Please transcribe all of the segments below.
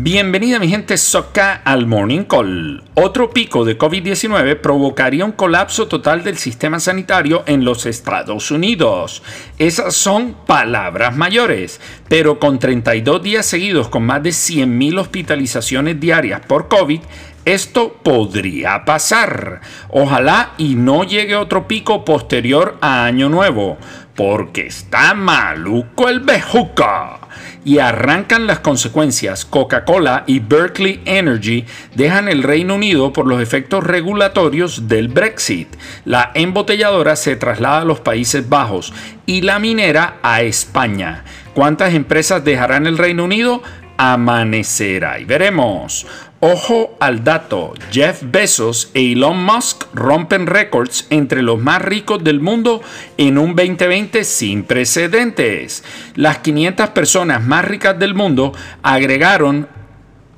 Bienvenida mi gente Soca al Morning Call. Otro pico de COVID-19 provocaría un colapso total del sistema sanitario en los Estados Unidos. Esas son palabras mayores, pero con 32 días seguidos con más de 100.000 hospitalizaciones diarias por COVID, esto podría pasar. Ojalá y no llegue otro pico posterior a Año Nuevo, porque está maluco el bejuca y arrancan las consecuencias. Coca-Cola y Berkeley Energy dejan el Reino Unido por los efectos regulatorios del Brexit. La embotelladora se traslada a los Países Bajos y la minera a España. ¿Cuántas empresas dejarán el Reino Unido? Amanecerá y veremos. Ojo al dato, Jeff Bezos e Elon Musk rompen récords entre los más ricos del mundo en un 2020 sin precedentes. Las 500 personas más ricas del mundo agregaron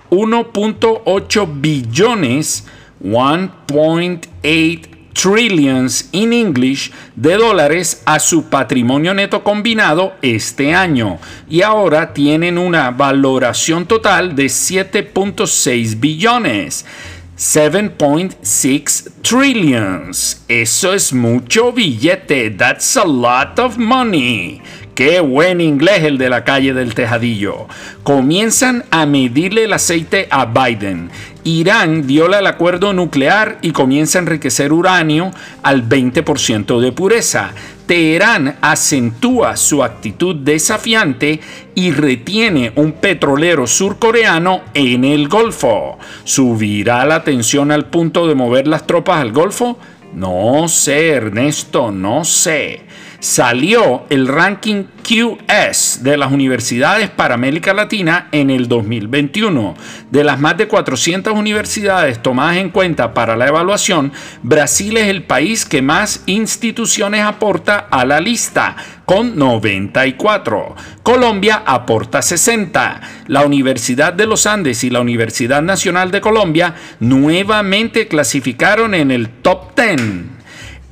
1.8 billones, 1.8 trillions in English de dólares a su patrimonio neto combinado este año y ahora tienen una valoración total de 7.6 billones. 7.6 trillions. Eso es mucho billete. That's a lot of money. Qué buen inglés el de la calle del Tejadillo. Comienzan a medirle el aceite a Biden. Irán viola el acuerdo nuclear y comienza a enriquecer uranio al 20% de pureza. Teherán acentúa su actitud desafiante y retiene un petrolero surcoreano en el Golfo. ¿Subirá la tensión al punto de mover las tropas al Golfo? No sé, Ernesto, no sé salió el ranking QS de las universidades para América Latina en el 2021. De las más de 400 universidades tomadas en cuenta para la evaluación, Brasil es el país que más instituciones aporta a la lista, con 94. Colombia aporta 60. La Universidad de los Andes y la Universidad Nacional de Colombia nuevamente clasificaron en el top 10.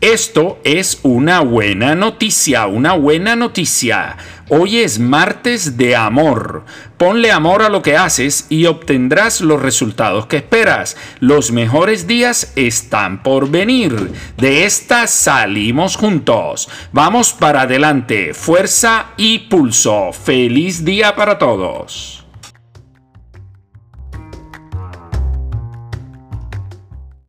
Esto es una buena noticia, una buena noticia. Hoy es martes de amor. Ponle amor a lo que haces y obtendrás los resultados que esperas. Los mejores días están por venir. De esta salimos juntos. Vamos para adelante. Fuerza y pulso. Feliz día para todos.